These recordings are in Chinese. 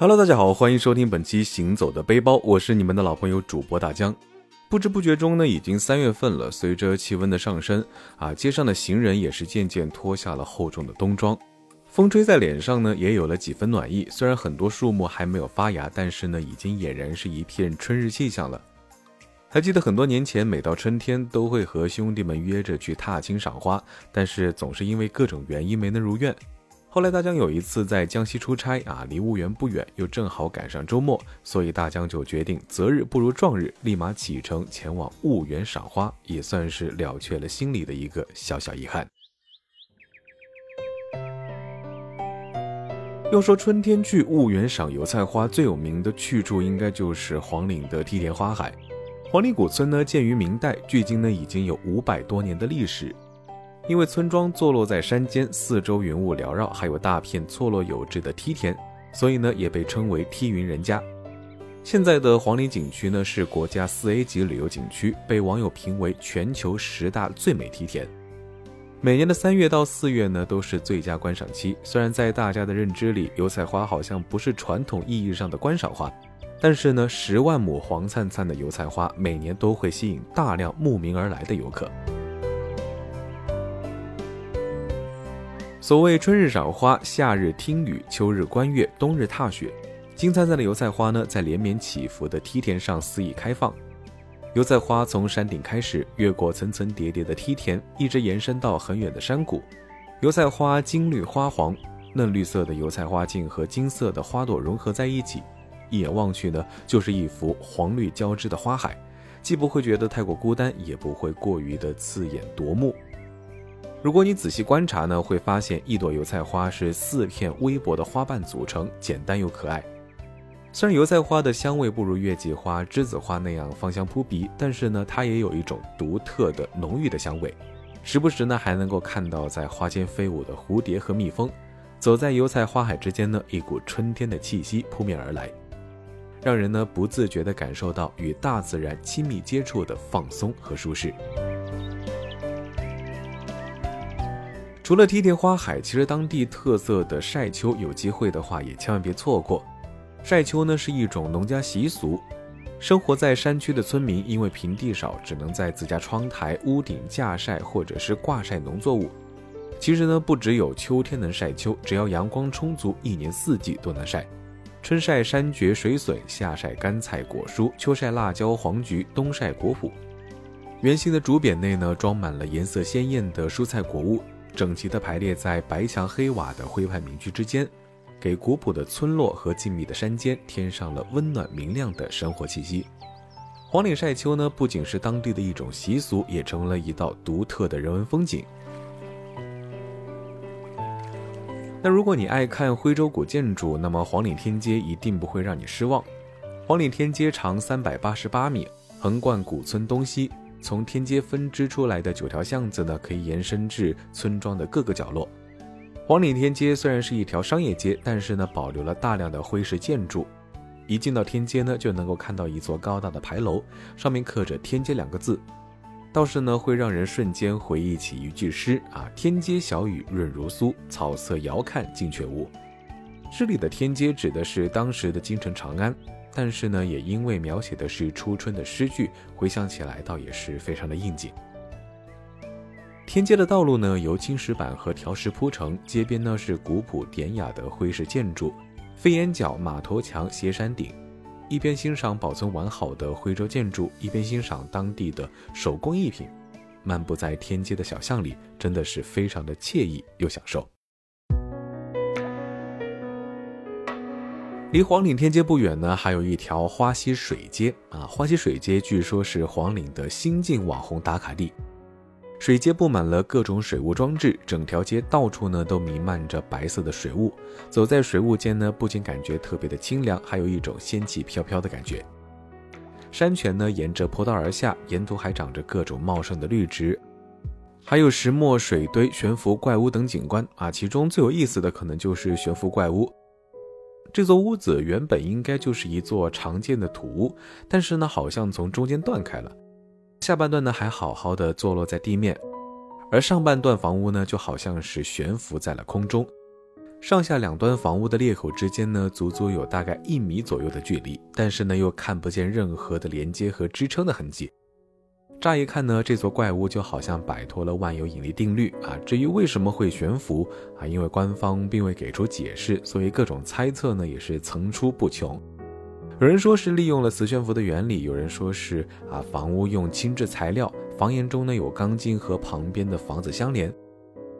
Hello，大家好，欢迎收听本期《行走的背包》，我是你们的老朋友主播大江。不知不觉中呢，已经三月份了。随着气温的上升，啊，街上的行人也是渐渐脱下了厚重的冬装，风吹在脸上呢，也有了几分暖意。虽然很多树木还没有发芽，但是呢，已经俨然是一片春日气象了。还记得很多年前，每到春天都会和兄弟们约着去踏青赏花，但是总是因为各种原因没能如愿。后来大江有一次在江西出差啊，离婺源不远，又正好赶上周末，所以大江就决定择日不如撞日，立马启程前往婺源赏花，也算是了却了心里的一个小小遗憾。要说春天去婺源赏油菜花，最有名的去处应该就是黄岭的梯田花海。黄岭古村呢，建于明代，距今呢已经有五百多年的历史。因为村庄坐落在山间，四周云雾缭绕，还有大片错落有致的梯田，所以呢也被称为梯云人家。现在的黄陵景区呢是国家四 A 级旅游景区，被网友评为全球十大最美梯田。每年的三月到四月呢都是最佳观赏期。虽然在大家的认知里，油菜花好像不是传统意义上的观赏花，但是呢十万亩黄灿灿的油菜花每年都会吸引大量慕名而来的游客。所谓春日赏花，夏日听雨，秋日观月，冬日踏雪。金灿灿的油菜花呢，在连绵起伏的梯田上肆意开放。油菜花从山顶开始，越过层层叠叠的梯田，一直延伸到很远的山谷。油菜花金绿花黄，嫩绿色的油菜花茎和金色的花朵融合在一起，一眼望去呢，就是一幅黄绿交织的花海，既不会觉得太过孤单，也不会过于的刺眼夺目。如果你仔细观察呢，会发现一朵油菜花是四片微薄的花瓣组成，简单又可爱。虽然油菜花的香味不如月季花、栀子花那样芳香扑鼻，但是呢，它也有一种独特的浓郁的香味。时不时呢，还能够看到在花间飞舞的蝴蝶和蜜蜂。走在油菜花海之间呢，一股春天的气息扑面而来，让人呢不自觉地感受到与大自然亲密接触的放松和舒适。除了梯田花海，其实当地特色的晒秋，有机会的话也千万别错过。晒秋呢是一种农家习俗，生活在山区的村民因为平地少，只能在自家窗台、屋顶架晒或者是挂晒农作物。其实呢，不只有秋天能晒秋，只要阳光充足，一年四季都能晒。春晒山蕨水笋，夏晒干菜果蔬，秋晒辣椒黄菊，冬晒果脯。圆形的竹匾内呢，装满了颜色鲜艳的蔬菜果物。整齐地排列在白墙黑瓦的徽派民居之间，给古朴的村落和静谧的山间添上了温暖明亮的生活气息。黄岭晒秋呢，不仅是当地的一种习俗，也成为了一道独特的人文风景。那如果你爱看徽州古建筑，那么黄岭天街一定不会让你失望。黄岭天街长三百八十八米，横贯古村东西。从天街分支出来的九条巷子呢，可以延伸至村庄的各个角落。黄岭天街虽然是一条商业街，但是呢，保留了大量的徽式建筑。一进到天街呢，就能够看到一座高大的牌楼，上面刻着“天街”两个字，倒是呢，会让人瞬间回忆起一句诗啊：“天街小雨润如酥，草色遥看近却无。”诗里的天街指的是当时的京城长安。但是呢，也因为描写的是初春的诗句，回想起来倒也是非常的应景。天街的道路呢，由青石板和条石铺成，街边呢是古朴典雅的徽式建筑，飞檐角、马头墙、斜山顶。一边欣赏保存完好的徽州建筑，一边欣赏当地的手工艺品，漫步在天街的小巷里，真的是非常的惬意又享受。离黄岭天街不远呢，还有一条花溪水街啊。花溪水街据说是黄岭的新晋网红打卡地。水街布满了各种水雾装置，整条街到处呢都弥漫着白色的水雾。走在水雾间呢，不仅感觉特别的清凉，还有一种仙气飘飘的感觉。山泉呢沿着坡道而下，沿途还长着各种茂盛的绿植，还有石磨水堆、悬浮怪屋等景观啊。其中最有意思的可能就是悬浮怪屋。这座屋子原本应该就是一座常见的土屋，但是呢，好像从中间断开了，下半段呢还好好的坐落在地面，而上半段房屋呢就好像是悬浮在了空中。上下两端房屋的裂口之间呢，足足有大概一米左右的距离，但是呢，又看不见任何的连接和支撑的痕迹。乍一看呢，这座怪物就好像摆脱了万有引力定律啊。至于为什么会悬浮啊，因为官方并未给出解释，所以各种猜测呢也是层出不穷。有人说是利用了磁悬浮的原理，有人说是啊房屋用轻质材料，房檐中呢有钢筋和旁边的房子相连。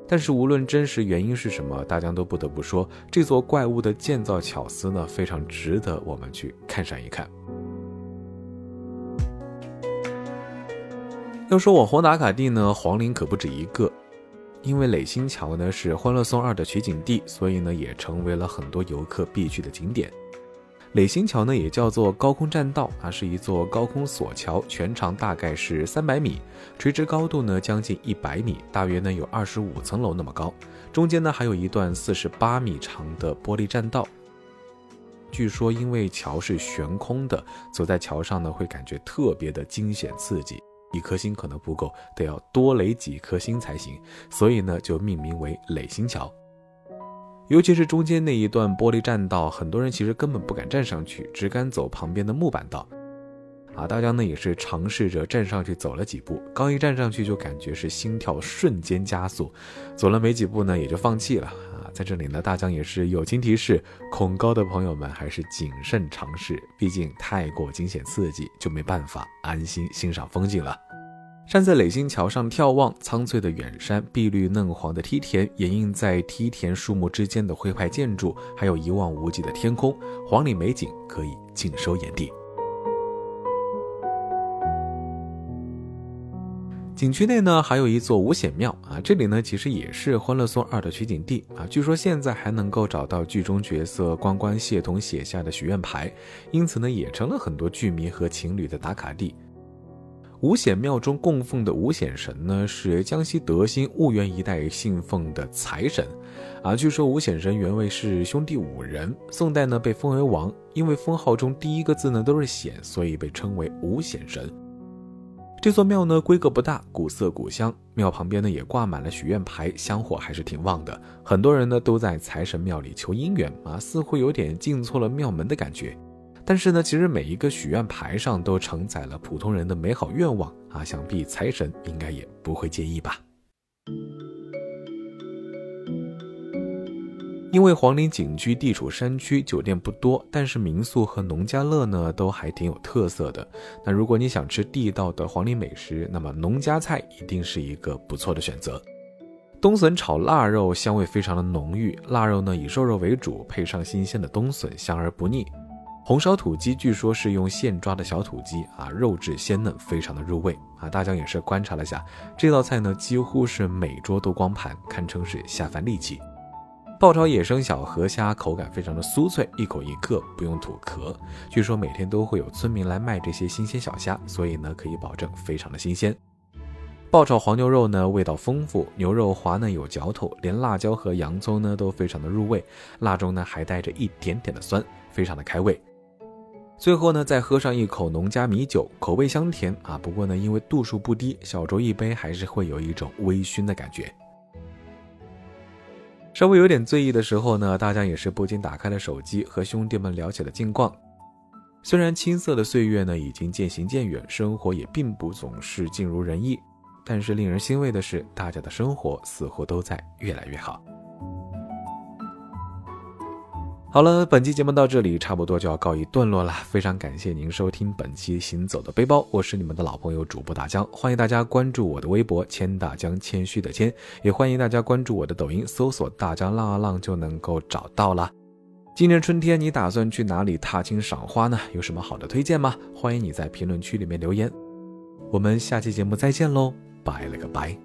但是无论真实原因是什么，大家都不得不说，这座怪物的建造巧思呢非常值得我们去看上一看。要说网红打卡地呢，黄陵可不止一个，因为磊星桥呢是《欢乐颂二》的取景地，所以呢也成为了很多游客必去的景点。磊星桥呢也叫做高空栈道啊，是一座高空索桥，全长大概是三百米，垂直高度呢将近一百米，大约呢有二十五层楼那么高。中间呢还有一段四十八米长的玻璃栈道。据说因为桥是悬空的，走在桥上呢会感觉特别的惊险刺激。一颗星可能不够，得要多垒几颗星才行，所以呢就命名为垒星桥。尤其是中间那一段玻璃栈道，很多人其实根本不敢站上去，只敢走旁边的木板道。啊，大家呢也是尝试着站上去走了几步，刚一站上去就感觉是心跳瞬间加速，走了没几步呢也就放弃了。啊，在这里呢，大江也是友情提示，恐高的朋友们还是谨慎尝试，毕竟太过惊险刺激就没办法安心欣赏风景了。站在垒星桥上眺望苍翠的远山，碧绿嫩黄的梯田，掩映在梯田树木之间的徽派建筑，还有一望无际的天空，黄岭美景可以尽收眼底。景区内呢，还有一座五显庙啊，这里呢其实也是《欢乐颂二》的取景地啊。据说现在还能够找到剧中角色关关谢童写下的许愿牌，因此呢也成了很多剧迷和情侣的打卡地。五显庙中供奉的五显神呢，是江西德兴婺源一带信奉的财神，啊，据说五显神原位是兄弟五人，宋代呢被封为王，因为封号中第一个字呢都是显，所以被称为五显神。这座庙呢规格不大，古色古香，庙旁边呢也挂满了许愿牌，香火还是挺旺的，很多人呢都在财神庙里求姻缘，啊，似乎有点进错了庙门的感觉。但是呢，其实每一个许愿牌上都承载了普通人的美好愿望啊，想必财神应该也不会介意吧。因为黄陵景区地处山区，酒店不多，但是民宿和农家乐呢都还挺有特色的。那如果你想吃地道的黄陵美食，那么农家菜一定是一个不错的选择。冬笋炒腊肉香味非常的浓郁，腊肉呢以瘦肉为主，配上新鲜的冬笋，香而不腻。红烧土鸡据说是用现抓的小土鸡啊，肉质鲜嫩，非常的入味啊。大江也是观察了下这道菜呢，几乎是每桌都光盘，堪称是下饭利器。爆炒野生小河虾口感非常的酥脆，一口一个，不用吐壳。据说每天都会有村民来卖这些新鲜小虾，所以呢可以保证非常的新鲜。爆炒黄牛肉呢味道丰富，牛肉滑嫩有嚼头，连辣椒和洋葱呢都非常的入味，辣中呢还带着一点点的酸，非常的开胃。最后呢，再喝上一口农家米酒，口味香甜啊。不过呢，因为度数不低，小酌一杯还是会有一种微醺的感觉。稍微有点醉意的时候呢，大家也是不禁打开了手机，和兄弟们聊起了近况。虽然青涩的岁月呢已经渐行渐远，生活也并不总是尽如人意，但是令人欣慰的是，大家的生活似乎都在越来越好。好了，本期节目到这里差不多就要告一段落了。非常感谢您收听本期《行走的背包》，我是你们的老朋友主播大江，欢迎大家关注我的微博“谦大江”，谦虚的谦，也欢迎大家关注我的抖音，搜索“大江浪啊浪”就能够找到了。今年春天你打算去哪里踏青赏花呢？有什么好的推荐吗？欢迎你在评论区里面留言。我们下期节目再见喽，拜了个拜。